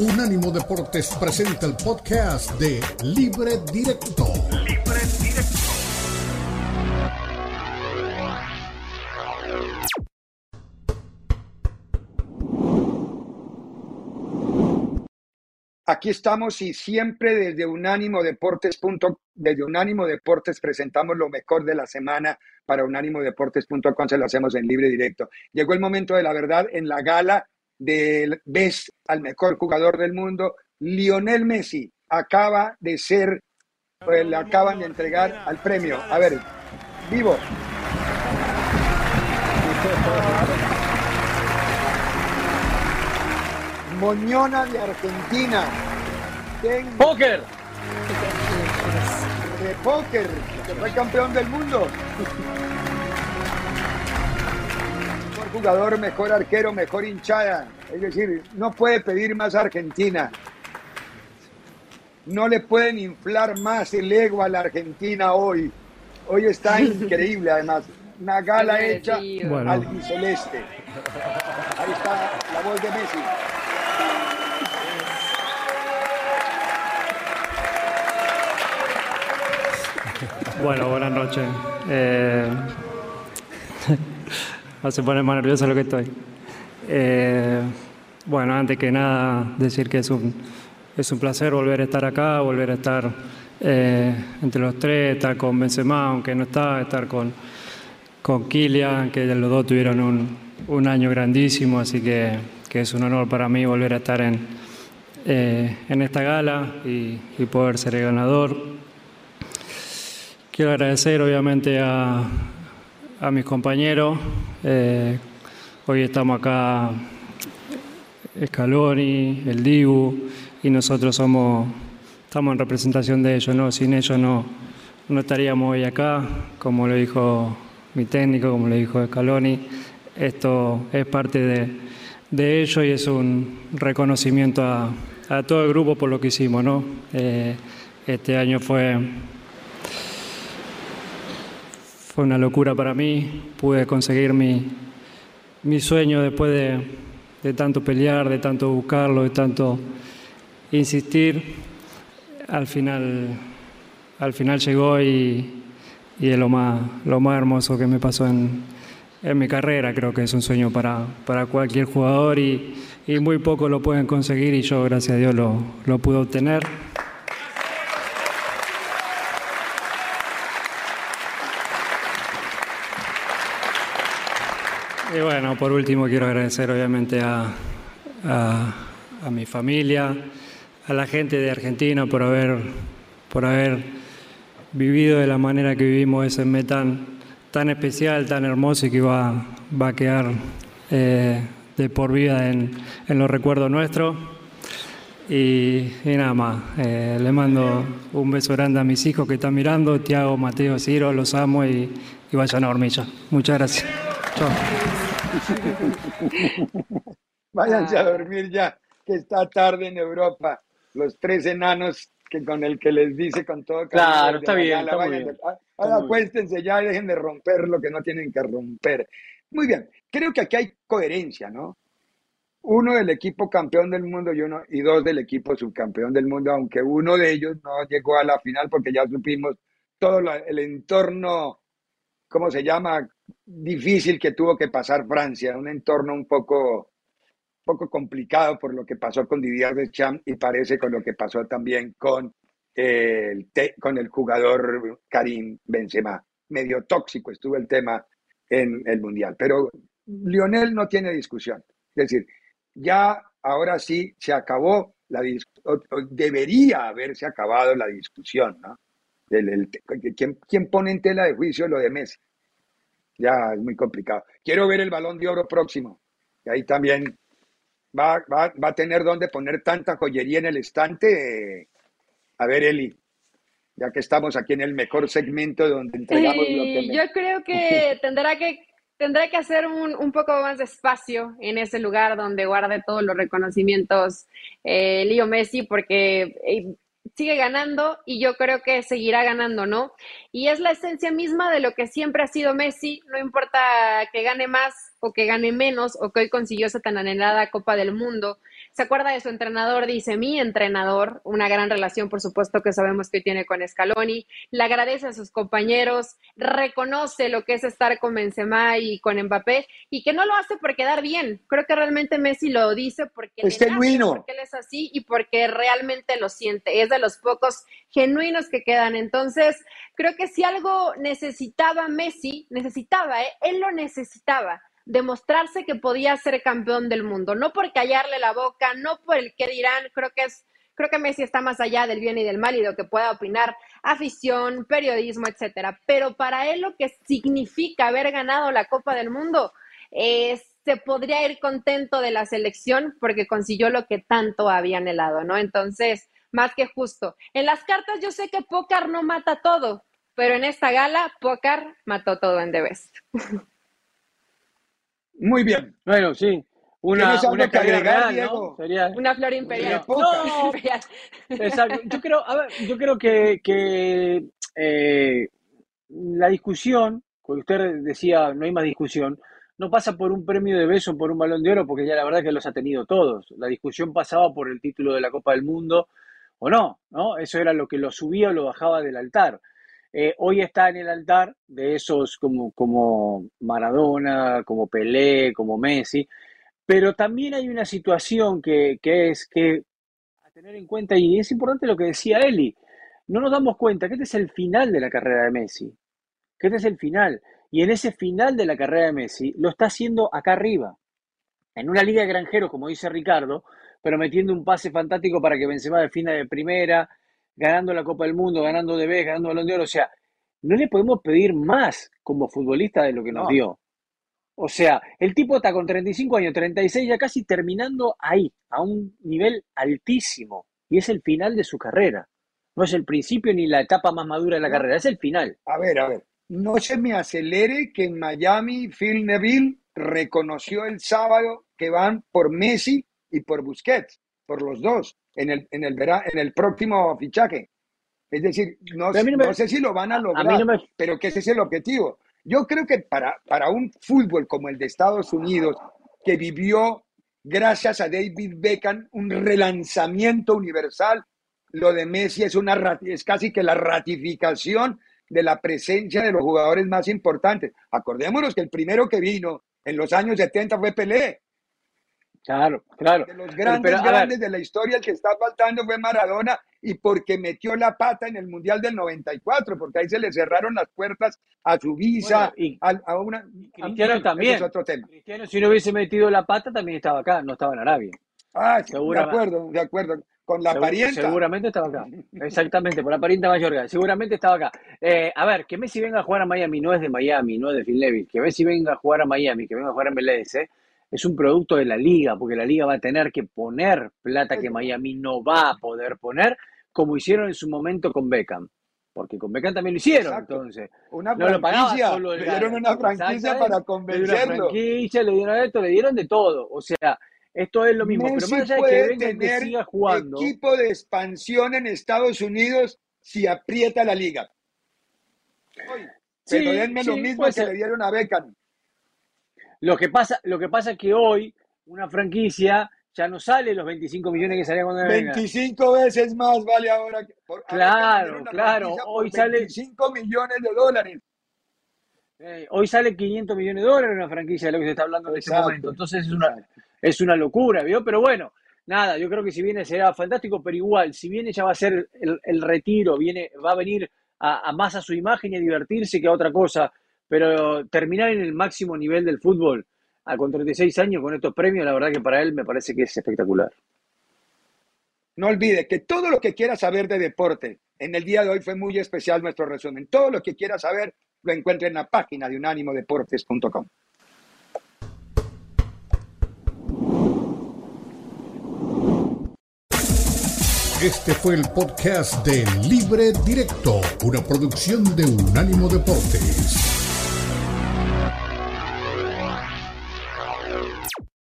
Unánimo Deportes presenta el podcast de Libre Directo. Libre Directo. Aquí estamos y siempre desde Unánimo Deportes. Desde Unánimo Deportes presentamos lo mejor de la semana para unánimodeportes.com, se lo hacemos en libre directo. Llegó el momento de la verdad en la gala del Best al mejor jugador del mundo, Lionel Messi. Acaba de ser, pues, le acaban de entregar al premio. A ver, vivo. Moñona de Argentina. ¡Póker! De póker, que fue campeón del mundo. Mejor jugador, mejor arquero, mejor hinchada. Es decir, no puede pedir más Argentina. No le pueden inflar más el ego a la Argentina hoy. Hoy está increíble, además. Una gala hecha al celeste. Ahí está la voz de Messi. Bueno, buenas noches. Eh, se pone más nervioso lo que estoy. Eh, bueno, antes que nada, decir que es un, es un placer volver a estar acá, volver a estar eh, entre los tres, estar con Benzema, aunque no está, estar con, con Kylian, que los dos tuvieron un, un año grandísimo, así que, que, es un honor para mí volver a estar en, en esta gala y poder ser el ganador. Quiero agradecer obviamente a, a mis compañeros. Eh, hoy estamos acá Scaloni, el Dibu, y nosotros somos, estamos en representación de ellos, ¿no? Sin ellos no, no estaríamos hoy acá, como lo dijo mi técnico, como lo dijo Scaloni. Esto es parte de, de ellos y es un reconocimiento a, a, todo el grupo por lo que hicimos, ¿no? Eh, este año fue fue una locura para mí. Pude conseguir mi, mi sueño después de, de, tanto pelear, de tanto buscarlo, de tanto insistir. Al final, al final llegó y, y es lo más, lo más hermoso que me pasó en, en mi carrera. Creo que es un sueño para, para cualquier jugador y, y, muy pocos lo pueden conseguir y yo, gracias a Dios, lo, lo pude obtener. Y bueno, por último quiero agradecer obviamente a, a, mi familia, a la gente de Argentina por haber, por haber vivido de la manera que vivimos ese mes tan, especial, tan hermoso y que va, va a quedar eh, de por vida en, en, los recuerdos nuestros. Y, y nada más, eh, le mando un beso grande a mis hijos que están mirando, Tiago, Mateo, Ciro, los amo y, y vayan a hormilla. Muchas gracias. Chao. Váyanse a dormir ya, que está tarde en Europa. Los tres enanos que con el que les dice con todo Claro, está bien, está muy bien. Ahora acuéstense ya y dejen de romper lo que no tienen que romper. Muy bien, creo que aquí hay coherencia, ¿no? Uno del equipo campeón del mundo y uno y dos del equipo subcampeón del mundo, aunque uno de ellos no llegó a la final porque ya supimos todo la, el entorno ¿cómo se llama? Difícil que tuvo que pasar Francia, un entorno un poco, poco complicado por lo que pasó con Didier Deschamps y parece con lo que pasó también con el, con el jugador Karim Benzema. Medio tóxico estuvo el tema en el Mundial, pero Lionel no tiene discusión. Es decir, ya ahora sí se acabó la debería haberse acabado la discusión, ¿no? El, el, ¿quién, ¿quién, pone en tela de juicio lo de Messi? Ya es muy complicado. Quiero ver el balón de oro próximo. Y ahí también va, va, va a tener donde poner tanta joyería en el estante. A ver, Eli, ya que estamos aquí en el mejor segmento donde entregamos sí, lo que... Me... Yo creo que tendrá que tendrá que hacer un, un, poco más de espacio en ese lugar donde guarde todos los reconocimientos eh, Leo Messi, porque eh, sigue ganando y yo creo que seguirá ganando, ¿no? Y es la esencia misma de lo que siempre ha sido Messi, no importa que gane más o que gane menos o que hoy consiguió esa tan anhelada Copa del Mundo, se acuerda de su entrenador, dice mi entrenador, una gran relación, por supuesto, que sabemos que tiene con Scaloni, le agradece a sus compañeros, reconoce lo que es estar con Benzema y con Mbappé y que no lo hace por quedar bien. Creo que realmente Messi lo dice porque, es genuino. porque él es así y porque realmente lo siente. Es de los pocos genuinos que quedan. Entonces, creo que si algo necesitaba Messi, necesitaba, ¿eh? él lo necesitaba demostrarse que podía ser campeón del mundo, no por callarle la boca, no por el que dirán, creo que es creo que Messi está más allá del bien y del mal y de lo que pueda opinar afición, periodismo, etcétera, pero para él lo que significa haber ganado la Copa del Mundo es se podría ir contento de la selección porque consiguió lo que tanto había anhelado, ¿no? Entonces, más que justo. En las cartas yo sé que Pócar no mata todo, pero en esta gala Pócar mató todo en The. Muy bien. Bueno, sí. Una, una agregar, ¿no? Sería... Una flor imperial. No, exacto. Yo creo, a ver, yo creo que, que eh, la discusión, porque usted decía no hay más discusión, no pasa por un premio de beso, por un balón de oro, porque ya la verdad que los ha tenido todos. La discusión pasaba por el título de la Copa del Mundo o no, ¿no? Eso era lo que lo subía o lo bajaba del altar. Eh, hoy está en el altar de esos como, como Maradona, como Pelé, como Messi, pero también hay una situación que, que es que a tener en cuenta, y es importante lo que decía Eli, no nos damos cuenta que este es el final de la carrera de Messi, que este es el final, y en ese final de la carrera de Messi lo está haciendo acá arriba, en una liga de granjeros, como dice Ricardo, pero metiendo un pase fantástico para que Benzema defina de primera, ganando la Copa del Mundo, ganando de vez, ganando Balón de Oro. O sea, no le podemos pedir más como futbolista de lo que nos dio. O sea, el tipo está con 35 años, 36, ya casi terminando ahí, a un nivel altísimo. Y es el final de su carrera. No es el principio ni la etapa más madura de la carrera, es el final. A ver, a ver. No se me acelere que en Miami Phil Neville reconoció el sábado que van por Messi y por Busquets, por los dos en el, en el, en el próximo fichaje. Es decir, no, no, sé si lo van a lograr, pero que ese es el objetivo. Yo creo que para, para un fútbol como el de Estados Unidos, que vivió, gracias a David Beckham, un relanzamiento universal, lo de Messi es, una, es casi que la ratificación de la presencia de los jugadores más importantes. Acordémonos que el primero que vino en los años 70 fue Pelé, Claro, claro. De los grandes, grandes de la historia, el que está faltando fue Maradona y porque metió la pata en el Mundial del 94, porque ahí se le cerraron las puertas a su visa, y, a, una... Cristiano también. otro tema. Cristiano, si no hubiese metido la pata, también estaba acá, no estaba en Arabia. Ah, de acuerdo, de acuerdo. Con la parienta. Seguramente estaba acá. Exactamente, por la parienta mayor. Seguramente estaba acá. Eh, a ver, que Messi venga a jugar a Miami no es de Miami, no es de Phil Levy. Que Messi venga a jugar a Miami, que venga a jugar a MLS, ¿eh? Es un producto de la liga, porque la liga va a tener que poner plata que Miami no va a poder poner, como hicieron en su momento con Beckham. Porque con Beckham también lo hicieron, entonces. Una no franquicia, le dieron una franquicia para convencerlo. Le dieron franquicia, le dieron esto, le dieron de todo. O sea, esto es lo mismo. pero más allá de que que siga jugando. equipo de expansión en Estados Unidos si aprieta la liga. pero denme lo mismo que le dieron a Beckham. Lo que pasa, lo que pasa es que hoy una franquicia ya no sale los 25 millones que salía cuando 25 veces más vale ahora. claro, claro. Hoy sale 25 millones de dólares. Eh, hoy sale 500 millones de dólares una franquicia de lo que se está hablando en este momento. Entonces es una, es una locura, ¿vio? Pero bueno, nada, yo creo que si viene será fantástico, pero igual, si viene ya va a ser el, retiro, viene, va a venir a, a, más a su imagen y a divertirse que a otra cosa. Pero terminar en el máximo nivel del fútbol a con 36 años con estos premios, la verdad que para él me parece que es espectacular. No olvide que todo lo que quiera saber de deporte, en el día de hoy fue muy especial nuestro resumen. Todo lo que quiera saber lo encuentra en la página de unánimodeportes.com. Este fue el podcast de Libre Directo, una producción de Unánimo Deportes.